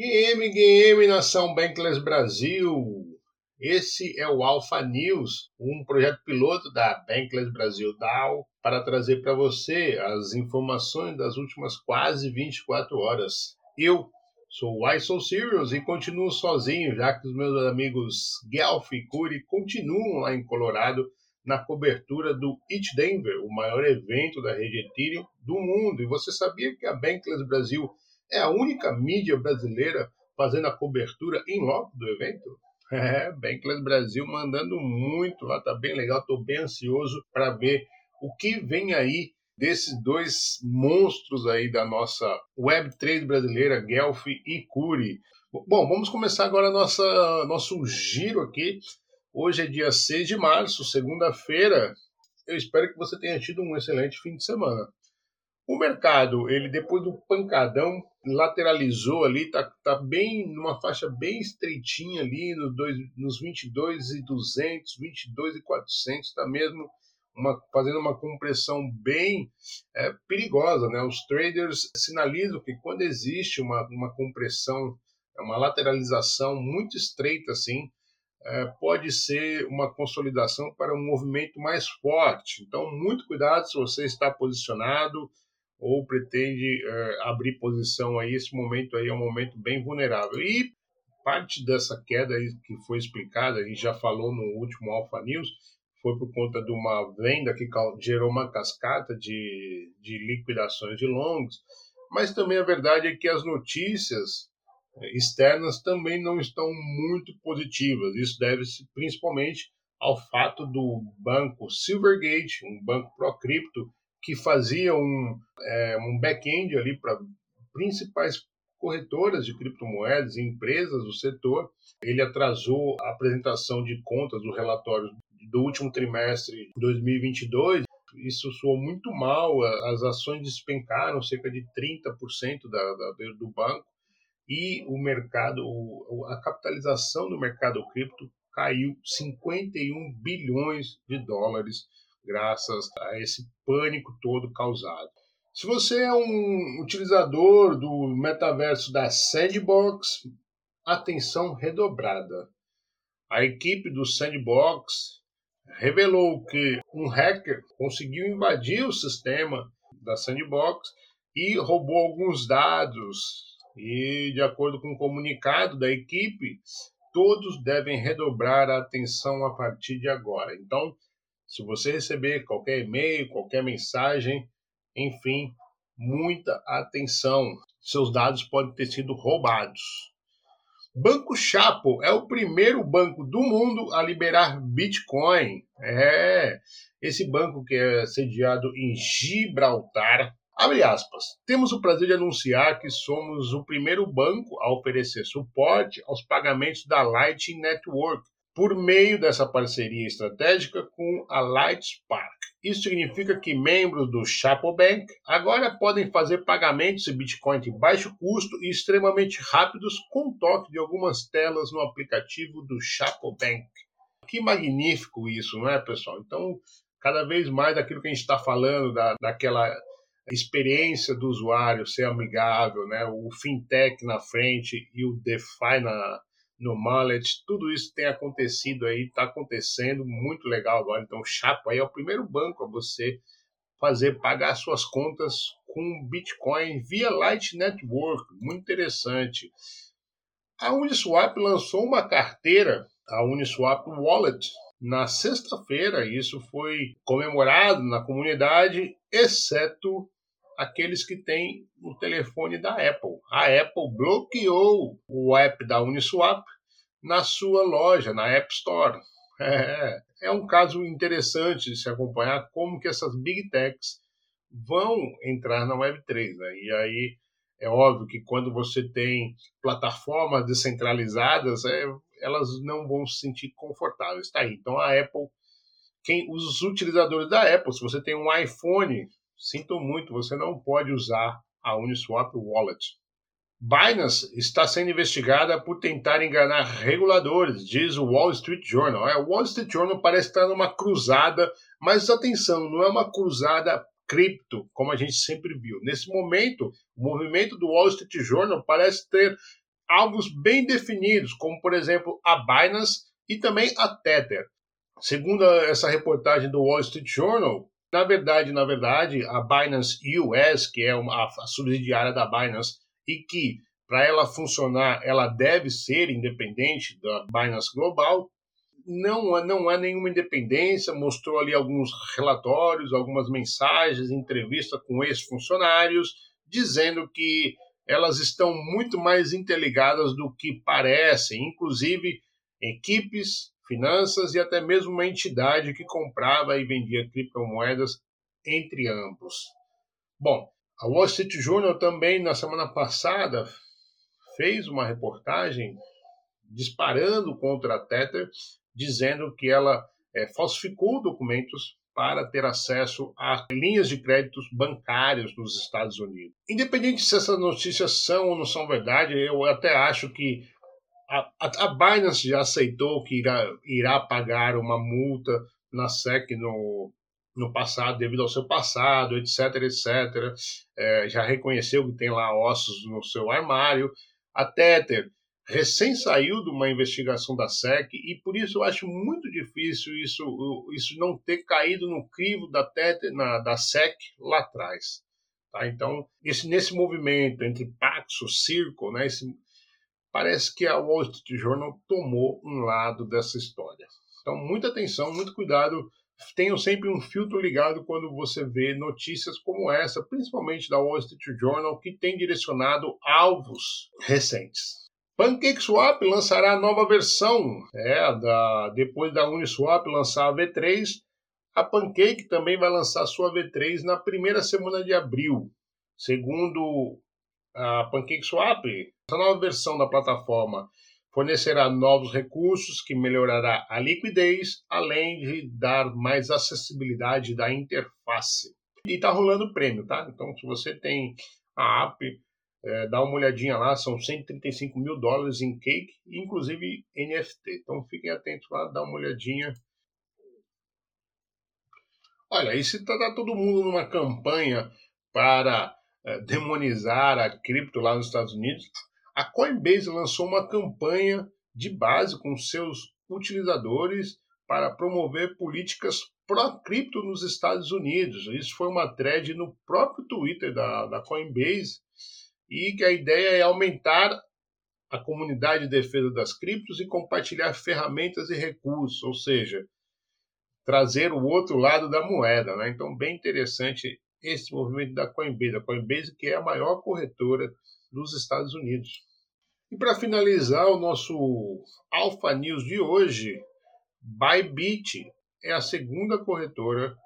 GM, GM, Nação Bankless Brasil. Esse é o Alpha News, um projeto piloto da Bankless Brasil DAO para trazer para você as informações das últimas quase 24 horas. Eu sou o I Serious e continuo sozinho, já que os meus amigos Guelph e Curi continuam lá em Colorado na cobertura do It Denver, o maior evento da rede Ethereum do mundo. E você sabia que a Bankless Brasil é a única mídia brasileira fazendo a cobertura em loco do evento? É, Bankless Brasil mandando muito lá, tá bem legal, tô bem ansioso para ver o que vem aí desses dois monstros aí da nossa Web3 brasileira, Guelph e Curi. Bom, vamos começar agora nossa nosso giro aqui. Hoje é dia 6 de março, segunda-feira. Eu espero que você tenha tido um excelente fim de semana. O mercado, ele depois do pancadão, lateralizou ali, tá, tá bem numa faixa bem estreitinha ali nos, dois, nos 22 e 200, 22 e 400, tá mesmo uma, fazendo uma compressão bem é, perigosa, né? Os traders sinalizam que quando existe uma, uma compressão, uma lateralização muito estreita assim, é, pode ser uma consolidação para um movimento mais forte. Então, muito cuidado se você está posicionado ou pretende uh, abrir posição aí, esse momento aí é um momento bem vulnerável. E parte dessa queda aí que foi explicada, a gente já falou no último Alpha News, foi por conta de uma venda que gerou uma cascata de, de liquidações de longs, mas também a verdade é que as notícias eh, externas também não estão muito positivas. Isso deve-se principalmente ao fato do banco Silvergate, um banco pró-cripto, que fazia um, é, um back-end ali para principais corretoras de criptomoedas e empresas do setor. Ele atrasou a apresentação de contas do relatório do último trimestre de 2022. Isso soou muito mal, as ações despencaram cerca de 30% da, da, do banco e o mercado, a capitalização do mercado cripto caiu 51 bilhões de dólares graças a esse pânico todo causado. Se você é um utilizador do metaverso da Sandbox, atenção redobrada. A equipe do Sandbox revelou que um hacker conseguiu invadir o sistema da Sandbox e roubou alguns dados. E, de acordo com o um comunicado da equipe, todos devem redobrar a atenção a partir de agora. Então, se você receber qualquer e-mail, qualquer mensagem, enfim, muita atenção. Seus dados podem ter sido roubados. Banco Chapo é o primeiro banco do mundo a liberar Bitcoin. É, esse banco que é sediado em Gibraltar. Abre aspas. Temos o prazer de anunciar que somos o primeiro banco a oferecer suporte aos pagamentos da Lightning Network por meio dessa parceria estratégica com a Lightspark. Isso significa que membros do Chapo Bank agora podem fazer pagamentos de Bitcoin de baixo custo e extremamente rápidos com toque de algumas telas no aplicativo do Chapo Bank. Que magnífico isso, não é, pessoal? Então, cada vez mais aquilo que a gente está falando, da, daquela experiência do usuário ser amigável, né? o fintech na frente e o DeFi na, no Mallet, tudo isso tem acontecido aí, está acontecendo, muito legal agora. Então, Chapo aí é o primeiro banco a você fazer pagar suas contas com Bitcoin via Light Network, muito interessante. A Uniswap lançou uma carteira, a Uniswap Wallet, na sexta-feira. Isso foi comemorado na comunidade, exceto aqueles que têm o telefone da Apple. A Apple bloqueou o app da Uniswap na sua loja, na App Store. É, é um caso interessante de se acompanhar como que essas big techs vão entrar na Web3. Né? E aí é óbvio que quando você tem plataformas descentralizadas, é, elas não vão se sentir confortáveis. Está aí. Então a Apple, quem os utilizadores da Apple, se você tem um iPhone Sinto muito, você não pode usar a Uniswap Wallet. Binance está sendo investigada por tentar enganar reguladores, diz o Wall Street Journal. É, o Wall Street Journal parece estar numa cruzada, mas atenção, não é uma cruzada cripto, como a gente sempre viu. Nesse momento, o movimento do Wall Street Journal parece ter alvos bem definidos, como por exemplo a Binance e também a Tether. Segundo essa reportagem do Wall Street Journal, na verdade, na verdade, a Binance US, que é uma, a subsidiária da Binance e que para ela funcionar, ela deve ser independente da Binance Global. Não, não há nenhuma independência, mostrou ali alguns relatórios, algumas mensagens, entrevista com ex-funcionários, dizendo que elas estão muito mais interligadas do que parecem, inclusive equipes, finanças e até mesmo uma entidade que comprava e vendia criptomoedas entre ambos. Bom, a Wall Street Journal também na semana passada fez uma reportagem disparando contra a Tether, dizendo que ela é, falsificou documentos para ter acesso a linhas de créditos bancários nos Estados Unidos. Independente se essas notícias são ou não são verdade, eu até acho que a, a, Binance já aceitou que irá, irá pagar uma multa na SEC no, no passado, devido ao seu passado, etc, etc. É, já reconheceu que tem lá ossos no seu armário. A Tether recém saiu de uma investigação da SEC e por isso eu acho muito difícil isso, isso não ter caído no crivo da Tether, na, da SEC lá atrás. Tá? Então, esse, nesse movimento entre Paxos, Circle, né, esse, parece que a Wall Street Journal tomou um lado dessa história. Então, muita atenção, muito cuidado. Tenham sempre um filtro ligado quando você vê notícias como essa, principalmente da Wall Street Journal, que tem direcionado alvos recentes. PancakeSwap lançará a nova versão, é, da, depois da Uniswap lançar a V3, a Pancake também vai lançar sua V3 na primeira semana de abril. Segundo a PancakeSwap, essa nova versão da plataforma fornecerá novos recursos que melhorará a liquidez, além de dar mais acessibilidade da interface. E está rolando prêmio, tá? Então, se você tem a app, é, dá uma olhadinha lá, são 135 mil dólares em cake, inclusive NFT. Então, fiquem atentos lá, dá uma olhadinha. Olha, e se está tá todo mundo numa campanha para demonizar a cripto lá nos Estados Unidos, a Coinbase lançou uma campanha de base com seus utilizadores para promover políticas pró-cripto nos Estados Unidos. Isso foi uma thread no próprio Twitter da, da Coinbase e que a ideia é aumentar a comunidade de defesa das criptos e compartilhar ferramentas e recursos, ou seja, trazer o outro lado da moeda. Né? Então, bem interessante esse movimento da Coinbase. A Coinbase que é a maior corretora dos Estados Unidos. E para finalizar o nosso Alpha News de hoje, Bybit é a segunda corretora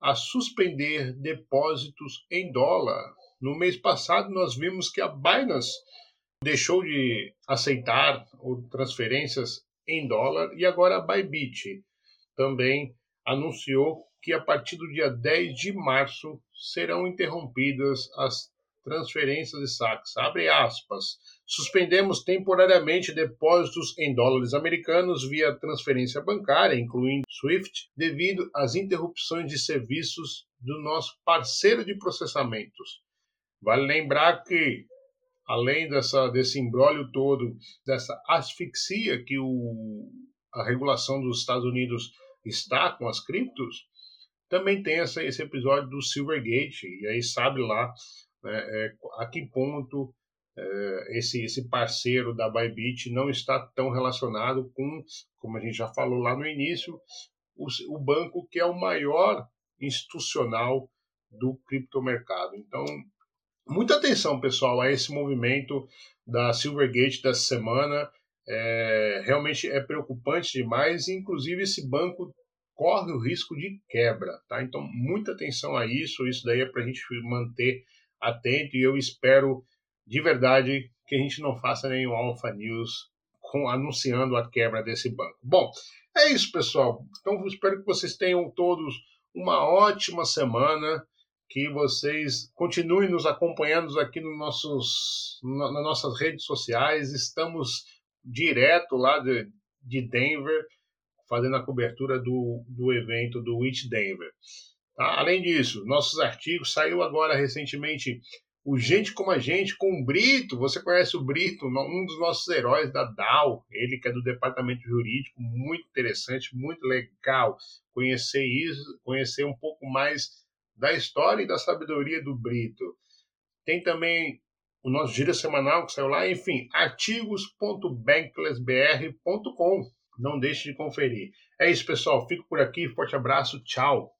a suspender depósitos em dólar. No mês passado, nós vimos que a Binance deixou de aceitar transferências em dólar e agora a Bybit também anunciou que a partir do dia 10 de março serão interrompidas as transferências de saques. Abre aspas. Suspendemos temporariamente depósitos em dólares americanos via transferência bancária, incluindo SWIFT, devido às interrupções de serviços do nosso parceiro de processamentos. Vale lembrar que, além dessa, desse embrólio todo, dessa asfixia que o, a regulação dos Estados Unidos está com as criptos, também tem essa, esse episódio do Silvergate, e aí sabe lá né, é, a que ponto é, esse, esse parceiro da Bybit não está tão relacionado com, como a gente já falou lá no início, o, o banco que é o maior institucional do criptomercado. Então, muita atenção, pessoal, a esse movimento da Silvergate dessa semana. É, realmente é preocupante demais, inclusive esse banco corre o risco de quebra, tá? Então, muita atenção a isso, isso daí é para a gente manter atento e eu espero de verdade que a gente não faça nenhum Alpha News com, anunciando a quebra desse banco. Bom, é isso, pessoal. Então espero que vocês tenham todos uma ótima semana, que vocês continuem nos acompanhando aqui nos nossos, na, nas nossas redes sociais. Estamos direto lá de, de Denver, fazendo a cobertura do, do evento do Witch Denver. Tá? Além disso, nossos artigos saiu agora recentemente o Gente Como a Gente com o Brito. Você conhece o Brito, um dos nossos heróis da DAO, ele que é do departamento jurídico, muito interessante, muito legal conhecer isso, conhecer um pouco mais da história e da sabedoria do Brito. Tem também o nosso giro semanal que saiu lá, enfim, artigos.banklessbr.com. Não deixe de conferir. É isso, pessoal. Fico por aqui. Forte abraço. Tchau.